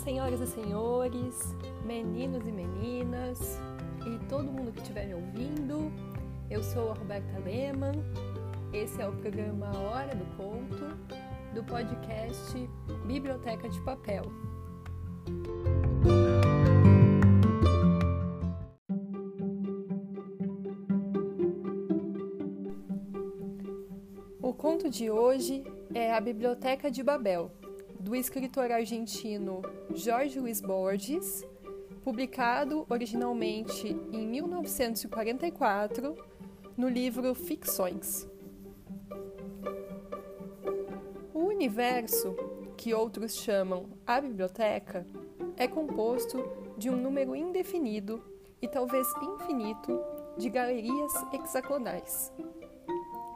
senhoras e senhores, meninos e meninas e todo mundo que estiver me ouvindo. Eu sou a Roberta Lehmann. Esse é o programa Hora do Conto do podcast Biblioteca de Papel. O conto de hoje é A Biblioteca de Babel do escritor argentino Jorge Luiz Borges, publicado originalmente em 1944 no livro Ficções. O universo, que outros chamam a biblioteca, é composto de um número indefinido e talvez infinito de galerias hexagonais,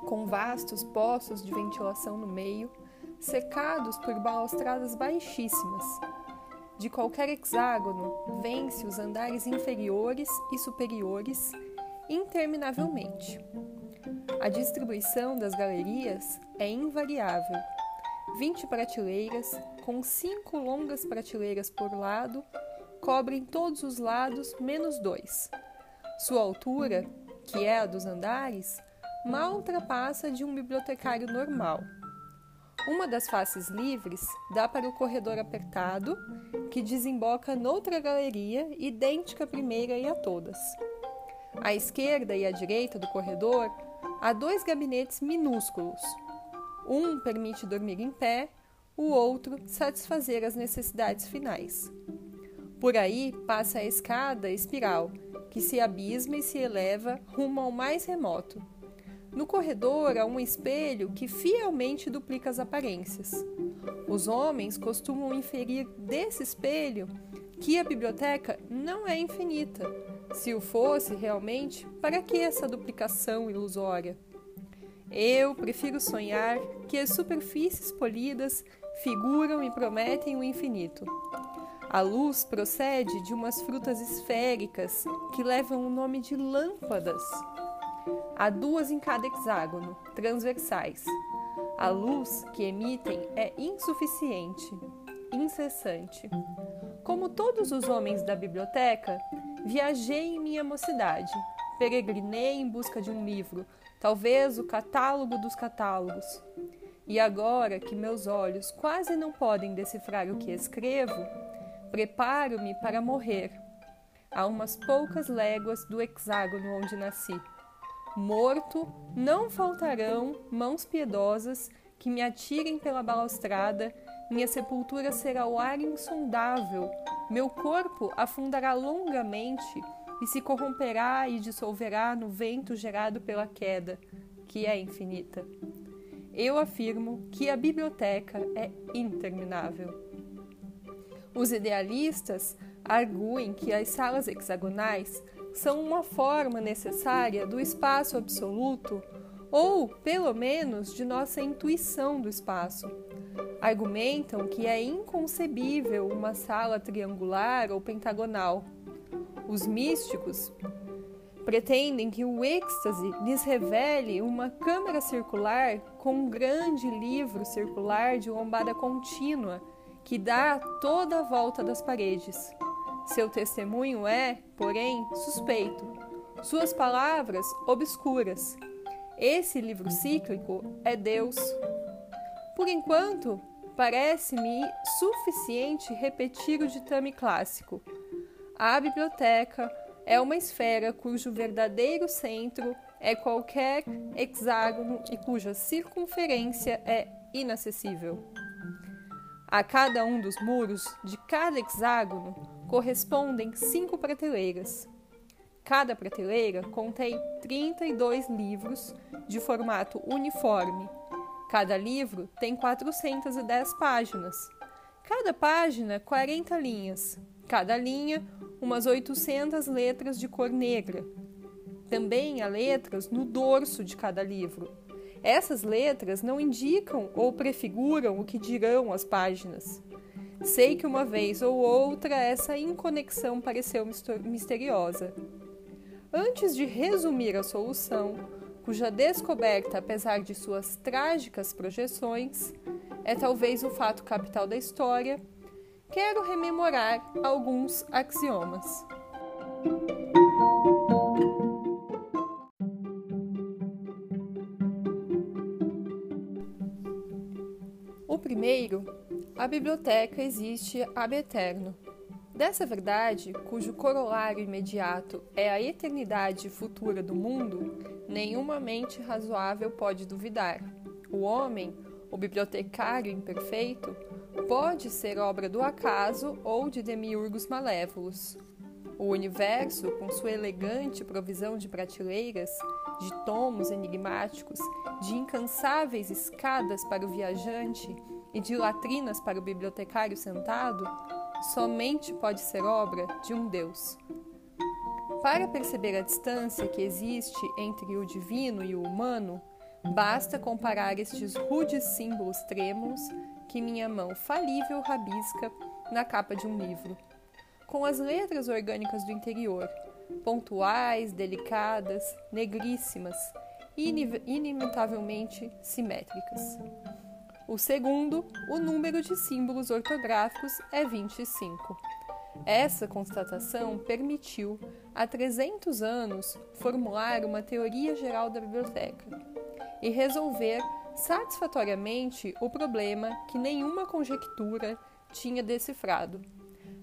com vastos poços de ventilação no meio cercados por balaustradas baixíssimas. De qualquer hexágono, vence os andares inferiores e superiores interminavelmente. A distribuição das galerias é invariável. 20 prateleiras, com cinco longas prateleiras por lado, cobrem todos os lados menos dois. Sua altura, que é a dos andares, mal ultrapassa de um bibliotecário normal. Uma das faces livres dá para o corredor apertado, que desemboca noutra galeria idêntica à primeira e a todas. À esquerda e à direita do corredor há dois gabinetes minúsculos. Um permite dormir em pé, o outro satisfazer as necessidades finais. Por aí passa a escada espiral, que se abisma e se eleva rumo ao mais remoto no corredor há um espelho que fielmente duplica as aparências. Os homens costumam inferir desse espelho que a biblioteca não é infinita. Se o fosse realmente, para que essa duplicação ilusória? Eu prefiro sonhar que as superfícies polidas figuram e prometem o infinito. A luz procede de umas frutas esféricas que levam o nome de lâmpadas. Há duas em cada hexágono, transversais. A luz que emitem é insuficiente, incessante. Como todos os homens da biblioteca, viajei em minha mocidade. Peregrinei em busca de um livro, talvez o catálogo dos catálogos. E agora que meus olhos quase não podem decifrar o que escrevo, preparo-me para morrer, a umas poucas léguas do hexágono onde nasci morto, não faltarão mãos piedosas que me atirem pela balaustrada, minha sepultura será o ar insondável, meu corpo afundará longamente e se corromperá e dissolverá no vento gerado pela queda, que é infinita. Eu afirmo que a biblioteca é interminável. Os idealistas arguem que as salas hexagonais são uma forma necessária do espaço absoluto ou, pelo menos, de nossa intuição do espaço. Argumentam que é inconcebível uma sala triangular ou pentagonal. Os místicos pretendem que o êxtase lhes revele uma câmara circular com um grande livro circular de lombada contínua que dá toda a volta das paredes. Seu testemunho é, porém, suspeito, suas palavras obscuras. Esse livro cíclico é Deus. Por enquanto, parece-me suficiente repetir o ditame clássico. A biblioteca é uma esfera cujo verdadeiro centro é qualquer hexágono e cuja circunferência é inacessível. A cada um dos muros de cada hexágono correspondem cinco prateleiras. Cada prateleira contém 32 livros de formato uniforme. Cada livro tem 410 páginas. Cada página, 40 linhas. Cada linha, umas 800 letras de cor negra. Também há letras no dorso de cada livro. Essas letras não indicam ou prefiguram o que dirão as páginas. Sei que uma vez ou outra essa inconexão pareceu misteriosa. Antes de resumir a solução, cuja descoberta, apesar de suas trágicas projeções, é talvez o fato capital da história, quero rememorar alguns axiomas. O primeiro, a biblioteca existe ab eterno. Dessa verdade, cujo corolário imediato é a eternidade futura do mundo, nenhuma mente razoável pode duvidar. O homem, o bibliotecário imperfeito, pode ser obra do acaso ou de demiurgos malévolos. O universo, com sua elegante provisão de prateleiras, de tomos enigmáticos, de incansáveis escadas para o viajante e de latrinas para o bibliotecário sentado, somente pode ser obra de um Deus. Para perceber a distância que existe entre o divino e o humano, basta comparar estes rudes símbolos trêmulos que minha mão falível rabisca na capa de um livro com as letras orgânicas do interior, pontuais, delicadas, negríssimas inimitavelmente simétricas. O segundo, o número de símbolos ortográficos é 25. Essa constatação permitiu, há 300 anos, formular uma teoria geral da biblioteca e resolver satisfatoriamente o problema que nenhuma conjectura tinha decifrado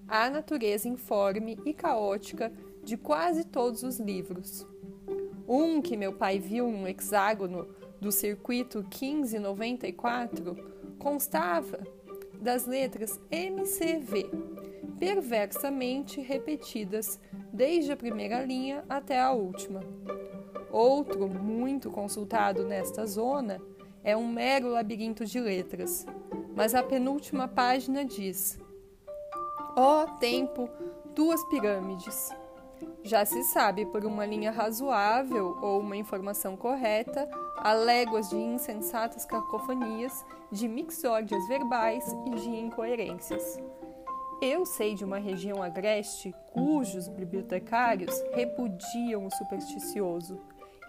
a natureza informe e caótica de quase todos os livros. Um que meu pai viu no hexágono do circuito 1594 constava das letras MCV, perversamente repetidas desde a primeira linha até a última. Outro, muito consultado nesta zona, é um mero labirinto de letras, mas a penúltima página diz: Ó oh, tempo, duas pirâmides. Já se sabe por uma linha razoável ou uma informação correta, há léguas de insensatas cacofonias, de mixórdias verbais e de incoerências. Eu sei de uma região agreste cujos bibliotecários repudiam o supersticioso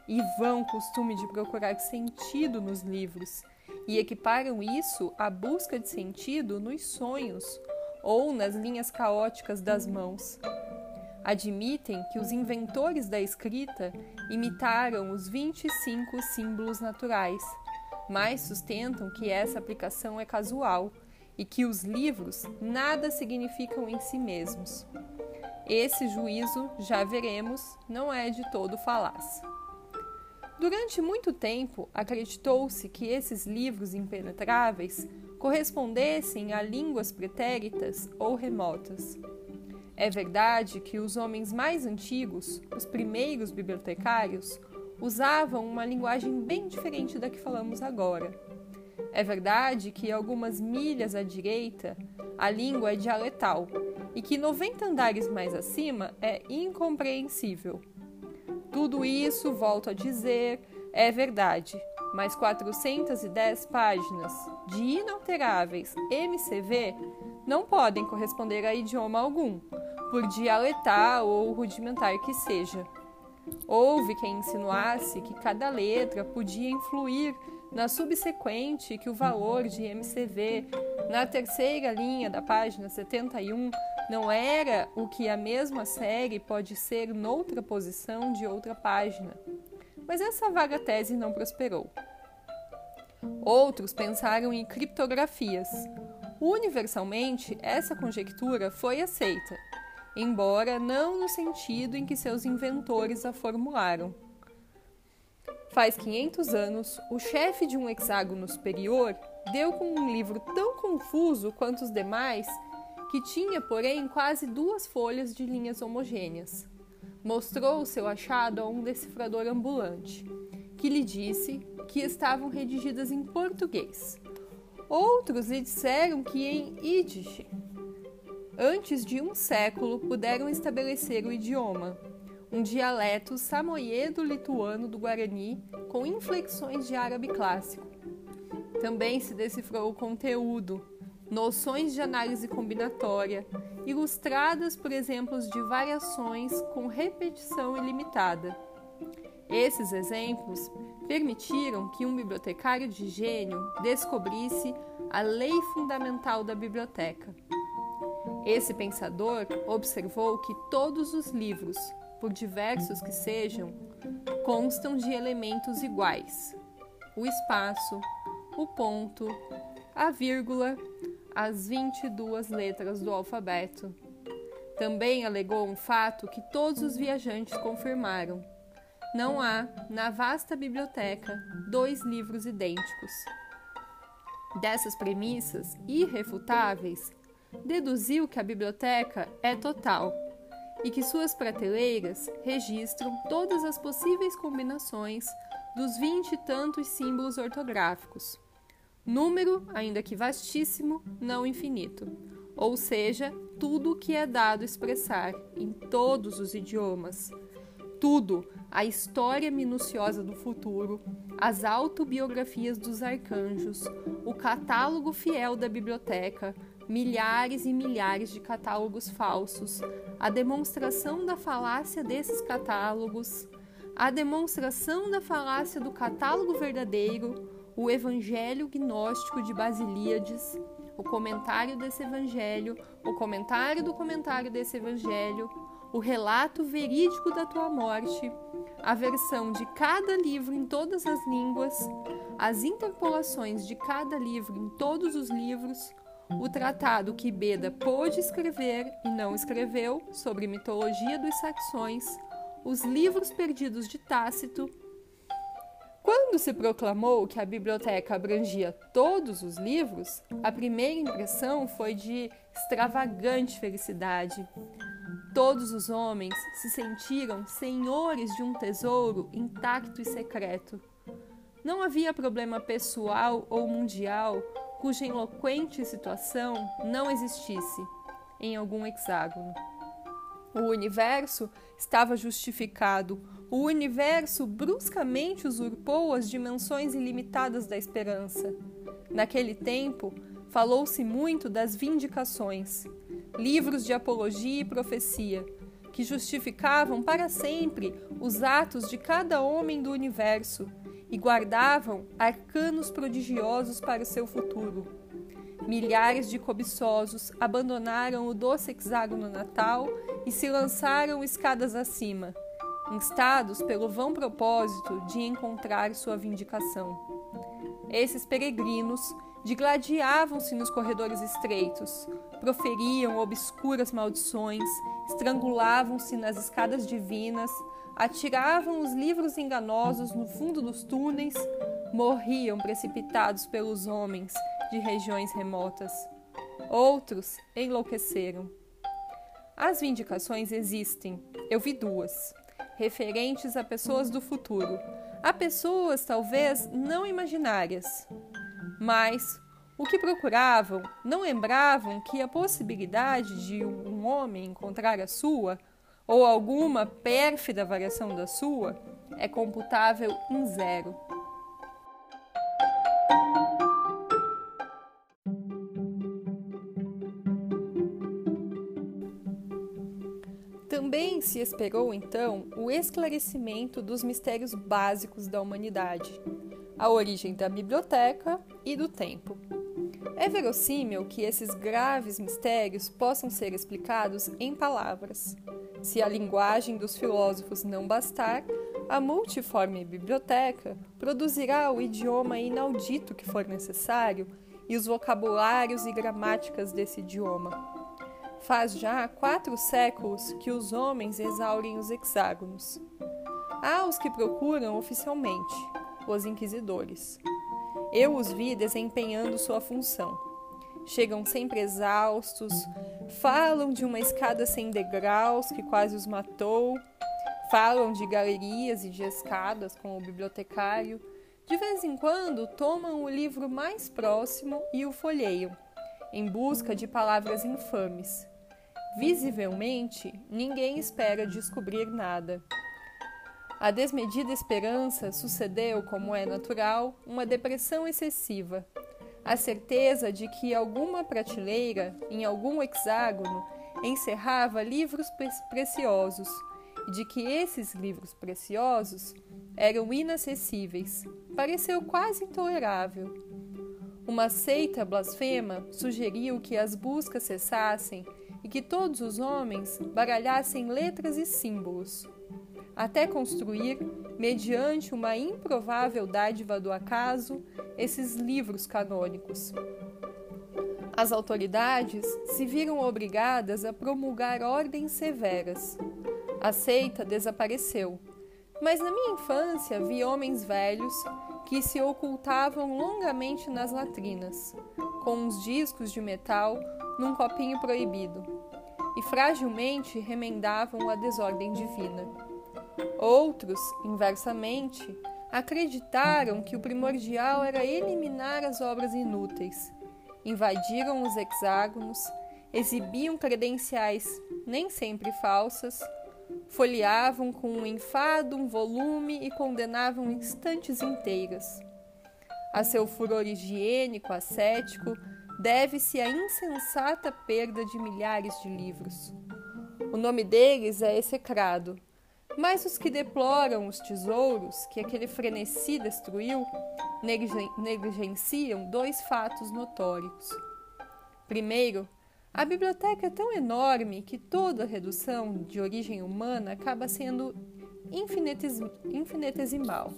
e vão costume de procurar sentido nos livros e equiparam isso à busca de sentido nos sonhos ou nas linhas caóticas das mãos. Admitem que os inventores da escrita imitaram os 25 símbolos naturais, mas sustentam que essa aplicação é casual e que os livros nada significam em si mesmos. Esse juízo, já veremos, não é de todo falaz. Durante muito tempo, acreditou-se que esses livros impenetráveis correspondessem a línguas pretéritas ou remotas. É verdade que os homens mais antigos, os primeiros bibliotecários, usavam uma linguagem bem diferente da que falamos agora. É verdade que algumas milhas à direita a língua é dialetal e que 90 andares mais acima é incompreensível. Tudo isso, volto a dizer, é verdade, mas 410 páginas de inalteráveis MCV não podem corresponder a idioma algum, por dialetal ou rudimentar que seja. Houve quem insinuasse que cada letra podia influir na subsequente que o valor de MCV na terceira linha da página 71 não era o que a mesma série pode ser noutra posição de outra página mas essa vaga tese não prosperou. Outros pensaram em criptografias. Universalmente, essa conjectura foi aceita, embora não no sentido em que seus inventores a formularam. Faz 500 anos, o chefe de um hexágono superior deu com um livro tão confuso quanto os demais que tinha, porém, quase duas folhas de linhas homogêneas mostrou o seu achado a um decifrador ambulante, que lhe disse que estavam redigidas em português. Outros lhe disseram que em Yiddish. Antes de um século puderam estabelecer o idioma, um dialeto samoyedo-lituano do Guarani com inflexões de árabe clássico. Também se decifrou o conteúdo, noções de análise combinatória, ilustradas por exemplos de variações com repetição ilimitada. Esses exemplos permitiram que um bibliotecário de gênio descobrisse a lei fundamental da biblioteca. Esse pensador observou que todos os livros, por diversos que sejam, constam de elementos iguais: o espaço, o ponto, a vírgula, as 22 letras do alfabeto. Também alegou um fato que todos os viajantes confirmaram: não há, na vasta biblioteca, dois livros idênticos. Dessas premissas irrefutáveis, deduziu que a biblioteca é total e que suas prateleiras registram todas as possíveis combinações dos vinte e tantos símbolos ortográficos. Número, ainda que vastíssimo, não infinito, ou seja, tudo o que é dado expressar em todos os idiomas, tudo, a história minuciosa do futuro, as autobiografias dos arcanjos, o catálogo fiel da biblioteca, milhares e milhares de catálogos falsos, a demonstração da falácia desses catálogos, a demonstração da falácia do catálogo verdadeiro, o evangelho gnóstico de Basilíades, o comentário desse evangelho, o comentário do comentário desse evangelho, o relato verídico da tua morte, a versão de cada livro em todas as línguas, as interpolações de cada livro em todos os livros, o tratado que Beda pôde escrever e não escreveu sobre mitologia dos saxões, os livros perdidos de Tácito. Quando se proclamou que a biblioteca abrangia todos os livros, a primeira impressão foi de extravagante felicidade. Todos os homens se sentiram senhores de um tesouro intacto e secreto. Não havia problema pessoal ou mundial cuja eloquente situação não existisse em algum hexágono. O universo estava justificado. O universo bruscamente usurpou as dimensões ilimitadas da esperança. Naquele tempo, falou-se muito das vindicações livros de apologia e profecia, que justificavam para sempre os atos de cada homem do universo e guardavam arcanos prodigiosos para o seu futuro. Milhares de cobiçosos abandonaram o doce hexágono natal e se lançaram escadas acima, instados pelo vão propósito de encontrar sua vindicação. Esses peregrinos digladiavam-se nos corredores estreitos, proferiam obscuras maldições, estrangulavam-se nas escadas divinas, atiravam os livros enganosos no fundo dos túneis, morriam precipitados pelos homens de regiões remotas. Outros enlouqueceram. As vindicações existem, eu vi duas, referentes a pessoas do futuro, a pessoas talvez não imaginárias, mas o que procuravam não lembravam que a possibilidade de um homem encontrar a sua, ou alguma pérfida variação da sua, é computável em zero. Também se esperou então o esclarecimento dos mistérios básicos da humanidade, a origem da biblioteca e do tempo. É verossímil que esses graves mistérios possam ser explicados em palavras. Se a linguagem dos filósofos não bastar, a multiforme biblioteca produzirá o idioma inaudito que for necessário e os vocabulários e gramáticas desse idioma. Faz já quatro séculos que os homens exaurem os hexágonos. Há os que procuram oficialmente, os inquisidores. Eu os vi desempenhando sua função. Chegam sempre exaustos, falam de uma escada sem degraus que quase os matou, falam de galerias e de escadas com o bibliotecário. De vez em quando tomam o livro mais próximo e o folheiam, em busca de palavras infames. Visivelmente, ninguém espera descobrir nada. A desmedida esperança sucedeu, como é natural, uma depressão excessiva. A certeza de que alguma prateleira, em algum hexágono, encerrava livros preciosos e de que esses livros preciosos eram inacessíveis, pareceu quase intolerável. Uma seita blasfema sugeriu que as buscas cessassem e que todos os homens baralhassem letras e símbolos, até construir, mediante uma improvável dádiva do acaso, esses livros canônicos. As autoridades se viram obrigadas a promulgar ordens severas. A seita desapareceu, mas na minha infância vi homens velhos que se ocultavam longamente nas latrinas, com uns discos de metal num copinho proibido, e fragilmente remendavam a desordem divina. Outros, inversamente, acreditaram que o primordial era eliminar as obras inúteis. Invadiram os hexágonos, exibiam credenciais nem sempre falsas, folheavam com um enfado um volume e condenavam instantes inteiras. A seu furor higiênico, ascético, deve-se a insensata perda de milhares de livros. O nome deles é execrado, mas os que deploram os tesouros que aquele frenesi destruiu negligenciam dois fatos notórios. Primeiro, a biblioteca é tão enorme que toda redução de origem humana acaba sendo infinitesimal.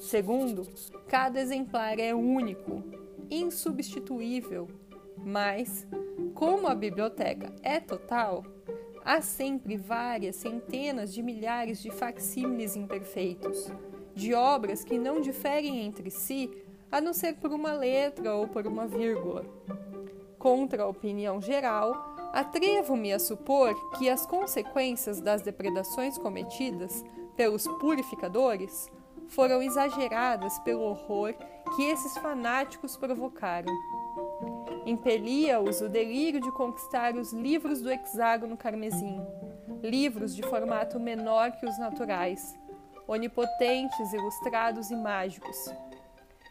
Segundo, cada exemplar é único, insubstituível, mas, como a biblioteca é total, há sempre várias centenas de milhares de facsímiles imperfeitos, de obras que não diferem entre si a não ser por uma letra ou por uma vírgula. Contra a opinião geral, atrevo-me a supor que as consequências das depredações cometidas pelos purificadores foram exageradas pelo horror que esses fanáticos provocaram Impelia-os o delírio de conquistar os livros do hexágono carmesim, livros de formato menor que os naturais, onipotentes, ilustrados e mágicos.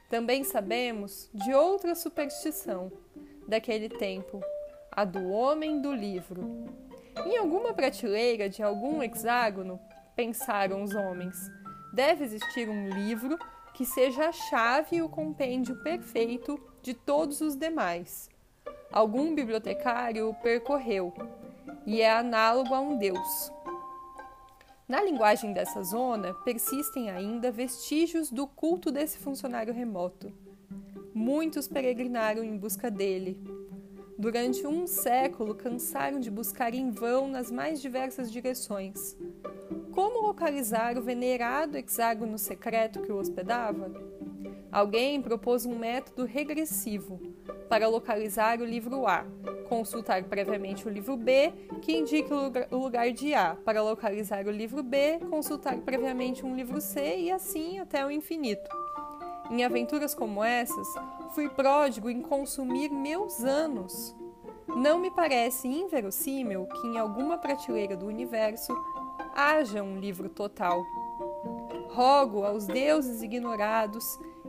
Também sabemos de outra superstição daquele tempo, a do homem do livro. Em alguma prateleira de algum hexágono, pensaram os homens, deve existir um livro que seja a chave e o compêndio perfeito de todos os demais. Algum bibliotecário o percorreu e é análogo a um deus. Na linguagem dessa zona, persistem ainda vestígios do culto desse funcionário remoto. Muitos peregrinaram em busca dele. Durante um século, cansaram de buscar em vão nas mais diversas direções. Como localizar o venerado hexágono secreto que o hospedava? Alguém propôs um método regressivo para localizar o livro A, consultar previamente o livro B, que indique o lugar de A, para localizar o livro B, consultar previamente um livro C e assim até o infinito. Em aventuras como essas, fui pródigo em consumir meus anos. Não me parece inverossímil que em alguma prateleira do universo haja um livro total. Rogo aos deuses ignorados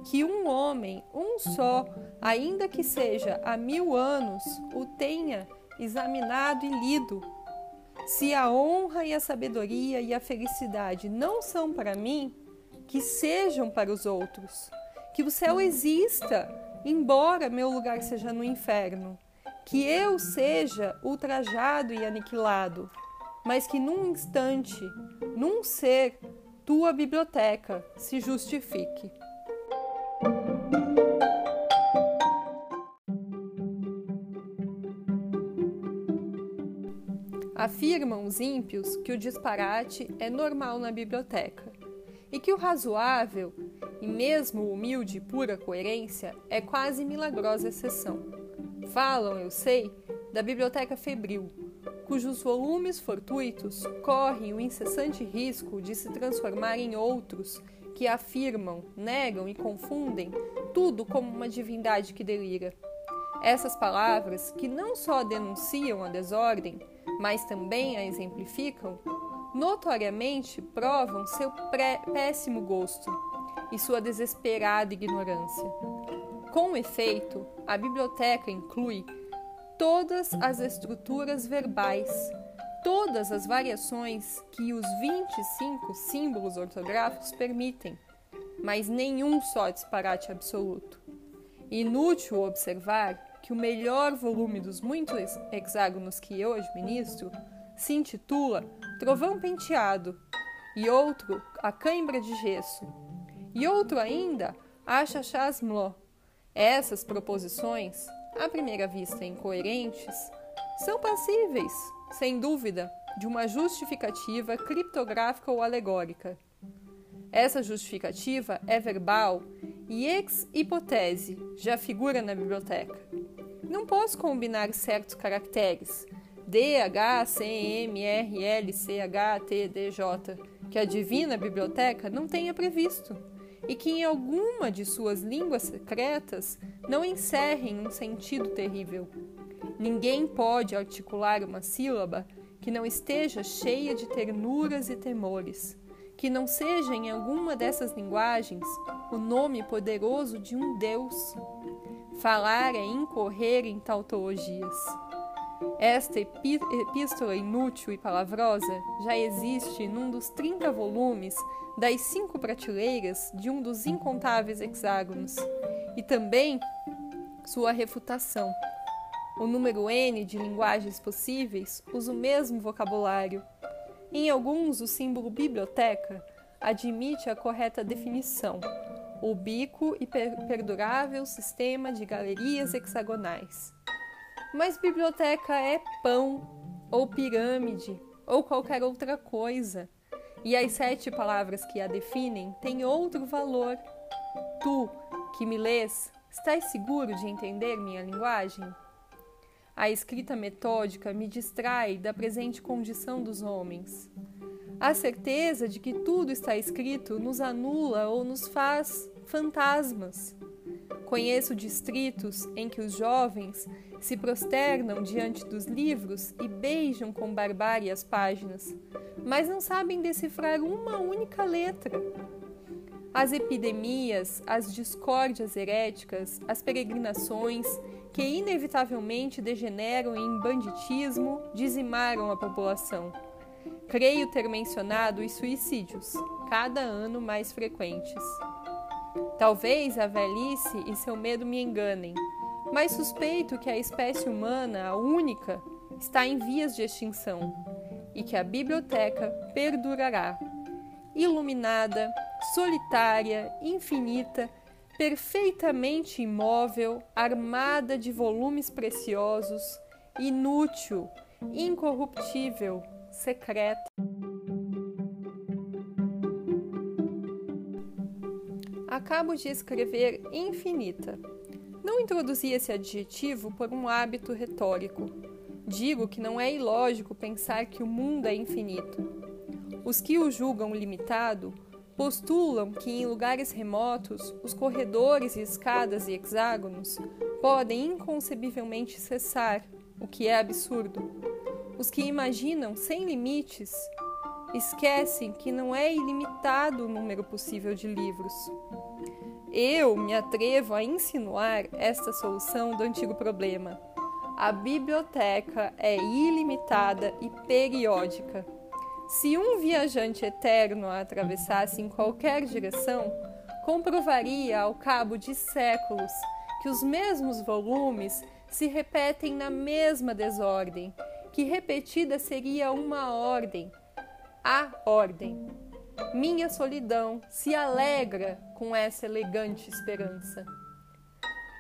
que um homem, um só, ainda que seja há mil anos, o tenha examinado e lido. Se a honra e a sabedoria e a felicidade não são para mim, que sejam para os outros. Que o céu exista, embora meu lugar seja no inferno. Que eu seja ultrajado e aniquilado, mas que num instante, num ser, tua biblioteca se justifique. Afirmam os ímpios que o disparate é normal na biblioteca e que o razoável e mesmo humilde e pura coerência é quase milagrosa exceção. Falam, eu sei, da biblioteca febril, cujos volumes fortuitos correm o incessante risco de se transformar em outros que afirmam, negam e confundem tudo como uma divindade que delira. Essas palavras, que não só denunciam a desordem, mas também a exemplificam, notoriamente provam seu péssimo gosto e sua desesperada ignorância. Com efeito, a biblioteca inclui todas as estruturas verbais, todas as variações que os 25 símbolos ortográficos permitem, mas nenhum só disparate absoluto. Inútil observar que o melhor volume dos muitos hexágonos que eu administro se intitula Trovão Penteado, e outro A Cãibra de Gesso, e outro ainda Achachás Mló. Essas proposições, à primeira vista incoerentes, são passíveis, sem dúvida, de uma justificativa criptográfica ou alegórica. Essa justificativa é verbal e ex hipótese já figura na biblioteca. Não posso combinar certos caracteres D, H, C, M, R, L, C, H, T, D, J que a divina biblioteca não tenha previsto e que em alguma de suas línguas secretas não encerrem um sentido terrível. Ninguém pode articular uma sílaba que não esteja cheia de ternuras e temores, que não seja em alguma dessas linguagens o nome poderoso de um Deus. Falar é incorrer em tautologias. Esta epístola inútil e palavrosa já existe num dos 30 volumes das cinco prateleiras de um dos incontáveis hexágonos, e também sua refutação. O número N de linguagens possíveis usa o mesmo vocabulário. Em alguns, o símbolo biblioteca admite a correta definição: o bico e perdurável sistema de galerias hexagonais. Mas biblioteca é pão, ou pirâmide, ou qualquer outra coisa. E as sete palavras que a definem têm outro valor. Tu, que me lês, estás seguro de entender minha linguagem? A escrita metódica me distrai da presente condição dos homens. A certeza de que tudo está escrito nos anula ou nos faz fantasmas. Conheço distritos em que os jovens se prosternam diante dos livros e beijam com barbárie as páginas, mas não sabem decifrar uma única letra. As epidemias, as discórdias heréticas, as peregrinações que inevitavelmente degeneram em banditismo, dizimaram a população. Creio ter mencionado os suicídios, cada ano mais frequentes. Talvez a velhice e seu medo me enganem, mas suspeito que a espécie humana, a única, está em vias de extinção e que a biblioteca perdurará, iluminada, solitária, infinita perfeitamente imóvel, armada de volumes preciosos, inútil, incorruptível, secreta. Acabo de escrever infinita. Não introduzi esse adjetivo por um hábito retórico. Digo que não é ilógico pensar que o mundo é infinito. Os que o julgam limitado postulam que em lugares remotos os corredores e escadas e hexágonos podem inconcebivelmente cessar, o que é absurdo. Os que imaginam sem limites esquecem que não é ilimitado o número possível de livros. Eu me atrevo a insinuar esta solução do antigo problema. A biblioteca é ilimitada e periódica se um viajante eterno a atravessasse em qualquer direção, comprovaria ao cabo de séculos que os mesmos volumes se repetem na mesma desordem, que repetida seria uma ordem, a ordem. Minha solidão se alegra com essa elegante esperança.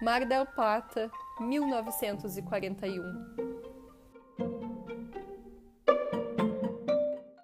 Mar del Plata, 1941